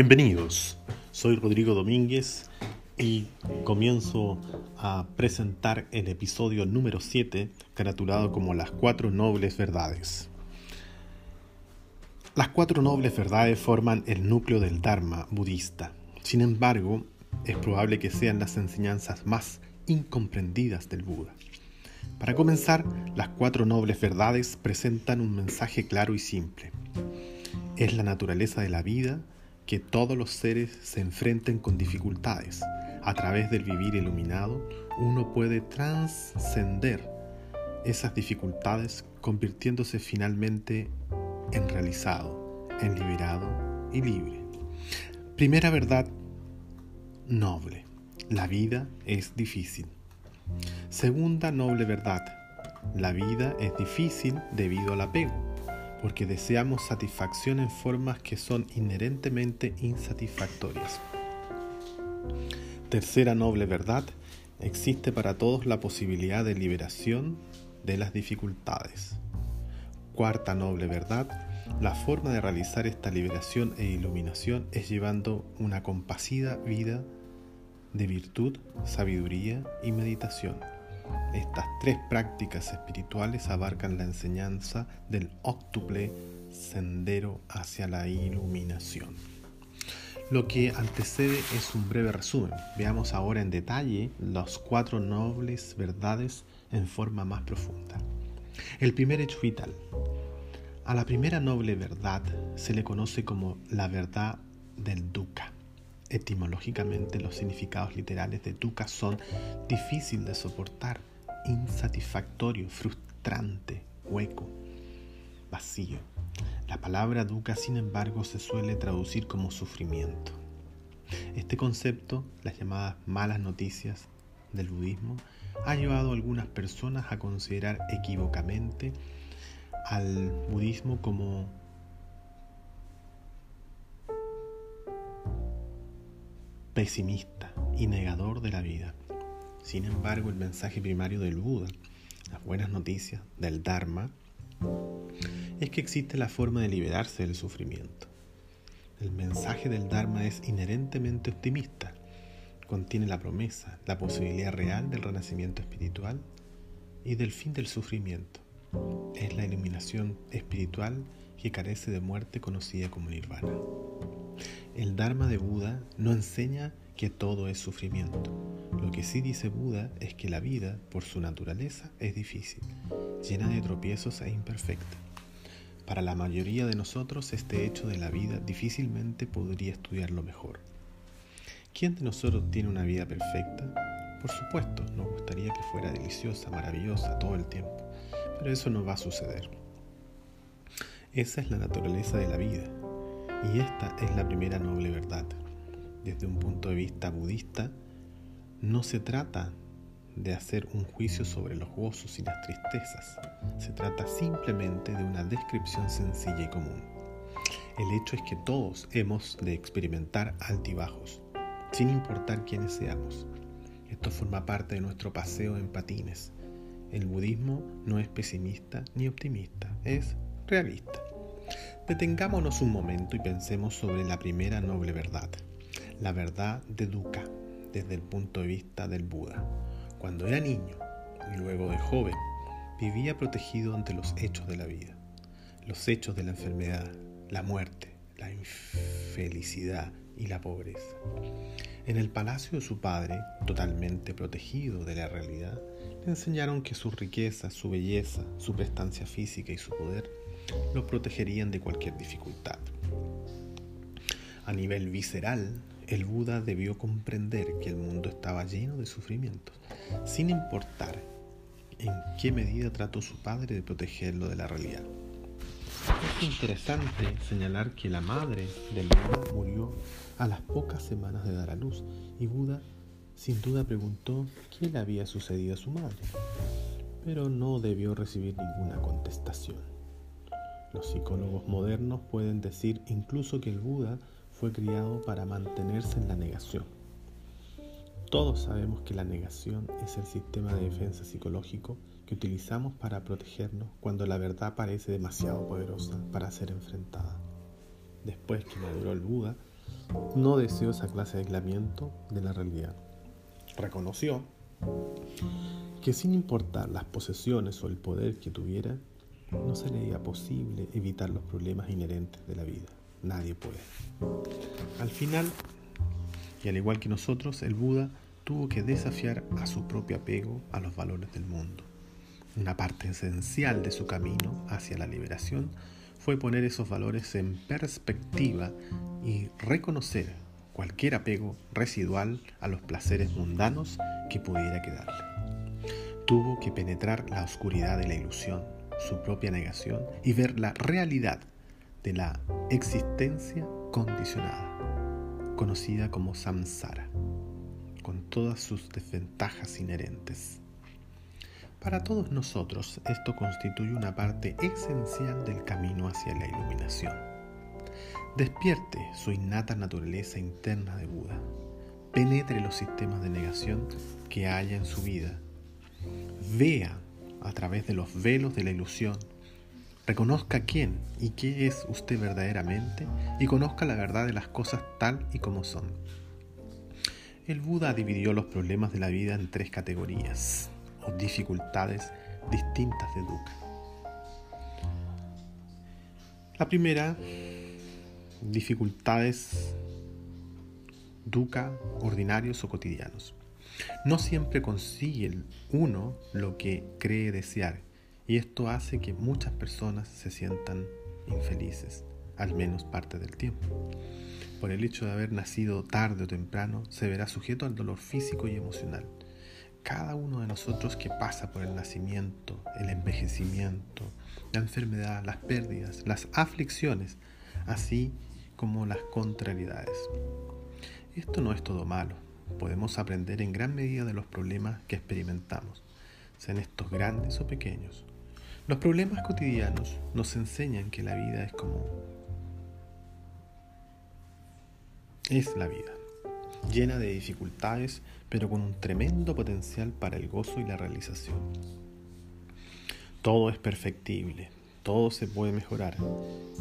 Bienvenidos, soy Rodrigo Domínguez y comienzo a presentar el episodio número 7, caratulado como Las cuatro nobles verdades. Las cuatro nobles verdades forman el núcleo del Dharma budista. Sin embargo, es probable que sean las enseñanzas más incomprendidas del Buda. Para comenzar, las cuatro nobles verdades presentan un mensaje claro y simple. Es la naturaleza de la vida que todos los seres se enfrenten con dificultades. A través del vivir iluminado, uno puede trascender esas dificultades convirtiéndose finalmente en realizado, en liberado y libre. Primera verdad noble. La vida es difícil. Segunda noble verdad. La vida es difícil debido al apego porque deseamos satisfacción en formas que son inherentemente insatisfactorias. Tercera noble verdad, existe para todos la posibilidad de liberación de las dificultades. Cuarta noble verdad, la forma de realizar esta liberación e iluminación es llevando una compasiva vida de virtud, sabiduría y meditación. Estas tres prácticas espirituales abarcan la enseñanza del óctuple sendero hacia la iluminación. Lo que antecede es un breve resumen. Veamos ahora en detalle las cuatro nobles verdades en forma más profunda. El primer hecho vital. A la primera noble verdad se le conoce como la verdad del dukkha. Etimológicamente los significados literales de dukkha son difícil de soportar, insatisfactorio, frustrante, hueco, vacío. La palabra dukkha, sin embargo, se suele traducir como sufrimiento. Este concepto, las llamadas malas noticias del budismo, ha llevado a algunas personas a considerar equivocamente al budismo como pesimista y negador de la vida. Sin embargo, el mensaje primario del Buda, las buenas noticias del Dharma, es que existe la forma de liberarse del sufrimiento. El mensaje del Dharma es inherentemente optimista. Contiene la promesa, la posibilidad real del renacimiento espiritual y del fin del sufrimiento. Es la iluminación espiritual que carece de muerte conocida como nirvana. El Dharma de Buda no enseña que todo es sufrimiento. Lo que sí dice Buda es que la vida, por su naturaleza, es difícil, llena de tropiezos e imperfecta. Para la mayoría de nosotros este hecho de la vida difícilmente podría estudiarlo mejor. ¿Quién de nosotros tiene una vida perfecta? Por supuesto, nos gustaría que fuera deliciosa, maravillosa todo el tiempo, pero eso no va a suceder. Esa es la naturaleza de la vida, y esta es la primera noble verdad desde un punto de vista budista, no se trata de hacer un juicio sobre los gozos y las tristezas. Se trata simplemente de una descripción sencilla y común. El hecho es que todos hemos de experimentar altibajos, sin importar quiénes seamos. Esto forma parte de nuestro paseo en patines. El budismo no es pesimista ni optimista, es realista. Detengámonos un momento y pensemos sobre la primera noble verdad la verdad de Dukkha desde el punto de vista del Buda. Cuando era niño y luego de joven, vivía protegido ante los hechos de la vida, los hechos de la enfermedad, la muerte, la infelicidad y la pobreza. En el palacio de su padre, totalmente protegido de la realidad, le enseñaron que su riqueza, su belleza, su prestancia física y su poder lo protegerían de cualquier dificultad. A nivel visceral, el Buda debió comprender que el mundo estaba lleno de sufrimientos, sin importar en qué medida trató su padre de protegerlo de la realidad. Es interesante señalar que la madre del Buda murió a las pocas semanas de dar a luz y Buda sin duda preguntó qué le había sucedido a su madre, pero no debió recibir ninguna contestación. Los psicólogos modernos pueden decir incluso que el Buda fue criado para mantenerse en la negación. Todos sabemos que la negación es el sistema de defensa psicológico que utilizamos para protegernos cuando la verdad parece demasiado poderosa para ser enfrentada. Después que maduró el Buda, no deseó esa clase de aislamiento de la realidad. Reconoció que sin importar las posesiones o el poder que tuviera, no sería posible evitar los problemas inherentes de la vida. Nadie puede. Al final, y al igual que nosotros, el Buda tuvo que desafiar a su propio apego a los valores del mundo. Una parte esencial de su camino hacia la liberación fue poner esos valores en perspectiva y reconocer cualquier apego residual a los placeres mundanos que pudiera quedarle. Tuvo que penetrar la oscuridad de la ilusión, su propia negación y ver la realidad de la existencia condicionada, conocida como samsara, con todas sus desventajas inherentes. Para todos nosotros esto constituye una parte esencial del camino hacia la iluminación. Despierte su innata naturaleza interna de Buda. Penetre los sistemas de negación que haya en su vida. Vea a través de los velos de la ilusión. Reconozca quién y qué es usted verdaderamente y conozca la verdad de las cosas tal y como son. El Buda dividió los problemas de la vida en tres categorías dificultades distintas de dukkha. La primera, dificultades dukkha ordinarios o cotidianos. No siempre consigue uno lo que cree desear y esto hace que muchas personas se sientan infelices, al menos parte del tiempo. Por el hecho de haber nacido tarde o temprano, se verá sujeto al dolor físico y emocional cada uno de nosotros que pasa por el nacimiento, el envejecimiento, la enfermedad, las pérdidas, las aflicciones, así como las contrariedades. Esto no es todo malo. Podemos aprender en gran medida de los problemas que experimentamos, sean estos grandes o pequeños. Los problemas cotidianos nos enseñan que la vida es como es la vida llena de dificultades, pero con un tremendo potencial para el gozo y la realización. Todo es perfectible, todo se puede mejorar.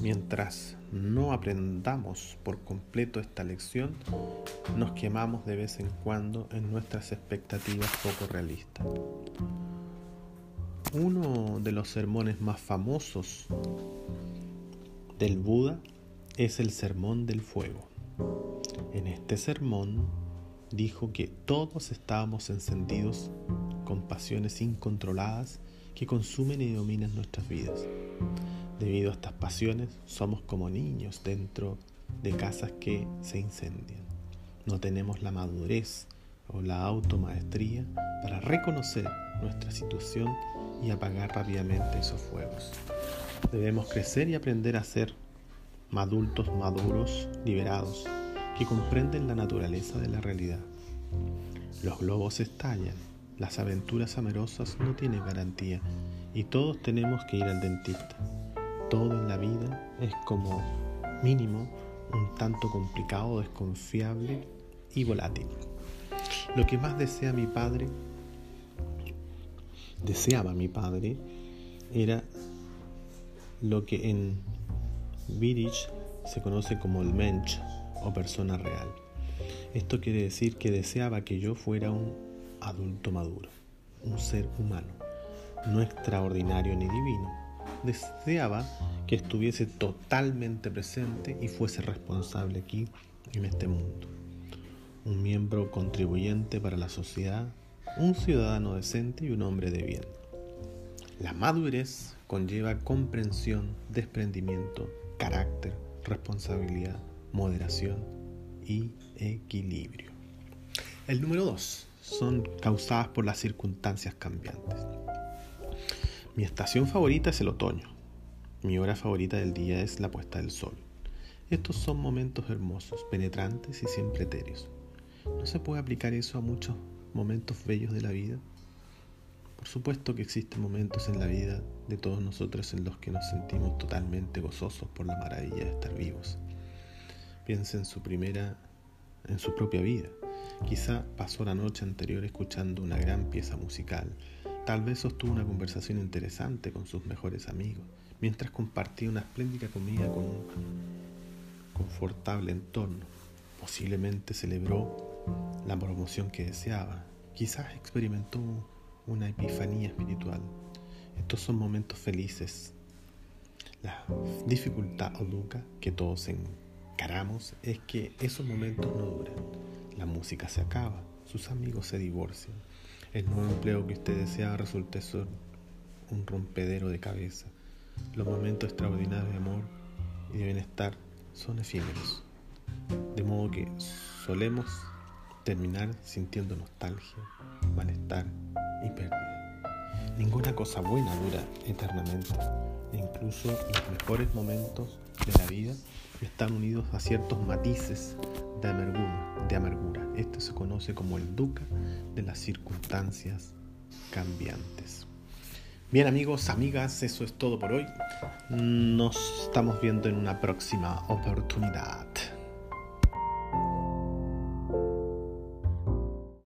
Mientras no aprendamos por completo esta lección, nos quemamos de vez en cuando en nuestras expectativas poco realistas. Uno de los sermones más famosos del Buda es el Sermón del Fuego. En este sermón dijo que todos estábamos encendidos con pasiones incontroladas que consumen y dominan nuestras vidas. Debido a estas pasiones somos como niños dentro de casas que se incendian. No tenemos la madurez o la automaestría para reconocer nuestra situación y apagar rápidamente esos fuegos. Debemos crecer y aprender a ser adultos maduros, liberados que comprenden la naturaleza de la realidad. Los globos estallan, las aventuras amorosas no tienen garantía y todos tenemos que ir al dentista. Todo en la vida es como mínimo un tanto complicado, desconfiable y volátil. Lo que más desea mi padre, deseaba mi padre, era lo que en Vidich se conoce como el mensch, o persona real. Esto quiere decir que deseaba que yo fuera un adulto maduro, un ser humano, no extraordinario ni divino. Deseaba que estuviese totalmente presente y fuese responsable aquí en este mundo. Un miembro contribuyente para la sociedad, un ciudadano decente y un hombre de bien. La madurez conlleva comprensión, desprendimiento, carácter, responsabilidad, moderación y equilibrio. El número dos son causadas por las circunstancias cambiantes. Mi estación favorita es el otoño. Mi hora favorita del día es la puesta del sol. Estos son momentos hermosos, penetrantes y siempre etéreos. ¿No se puede aplicar eso a muchos momentos bellos de la vida? Por supuesto que existen momentos en la vida de todos nosotros en los que nos sentimos totalmente gozosos por la maravilla de estar vivos. Piensa en su primera, en su propia vida. Quizá pasó la noche anterior escuchando una gran pieza musical. Tal vez sostuvo una conversación interesante con sus mejores amigos, mientras compartía una espléndida comida con un confortable entorno. Posiblemente celebró la promoción que deseaba. Quizás experimentó una epifanía espiritual. Estos son momentos felices. La dificultad o duca que todos encaramos es que esos momentos no duran. La música se acaba, sus amigos se divorcian. El nuevo empleo que usted deseaba resulta ser un rompedero de cabeza. Los momentos extraordinarios de amor y de bienestar son efímeros. De modo que solemos terminar sintiendo nostalgia, malestar y pérdida. Ninguna cosa buena dura eternamente. E incluso los mejores momentos de la vida están unidos a ciertos matices de amargura. De amargura. Esto se conoce como el duca de las circunstancias cambiantes. Bien amigos, amigas, eso es todo por hoy. Nos estamos viendo en una próxima oportunidad.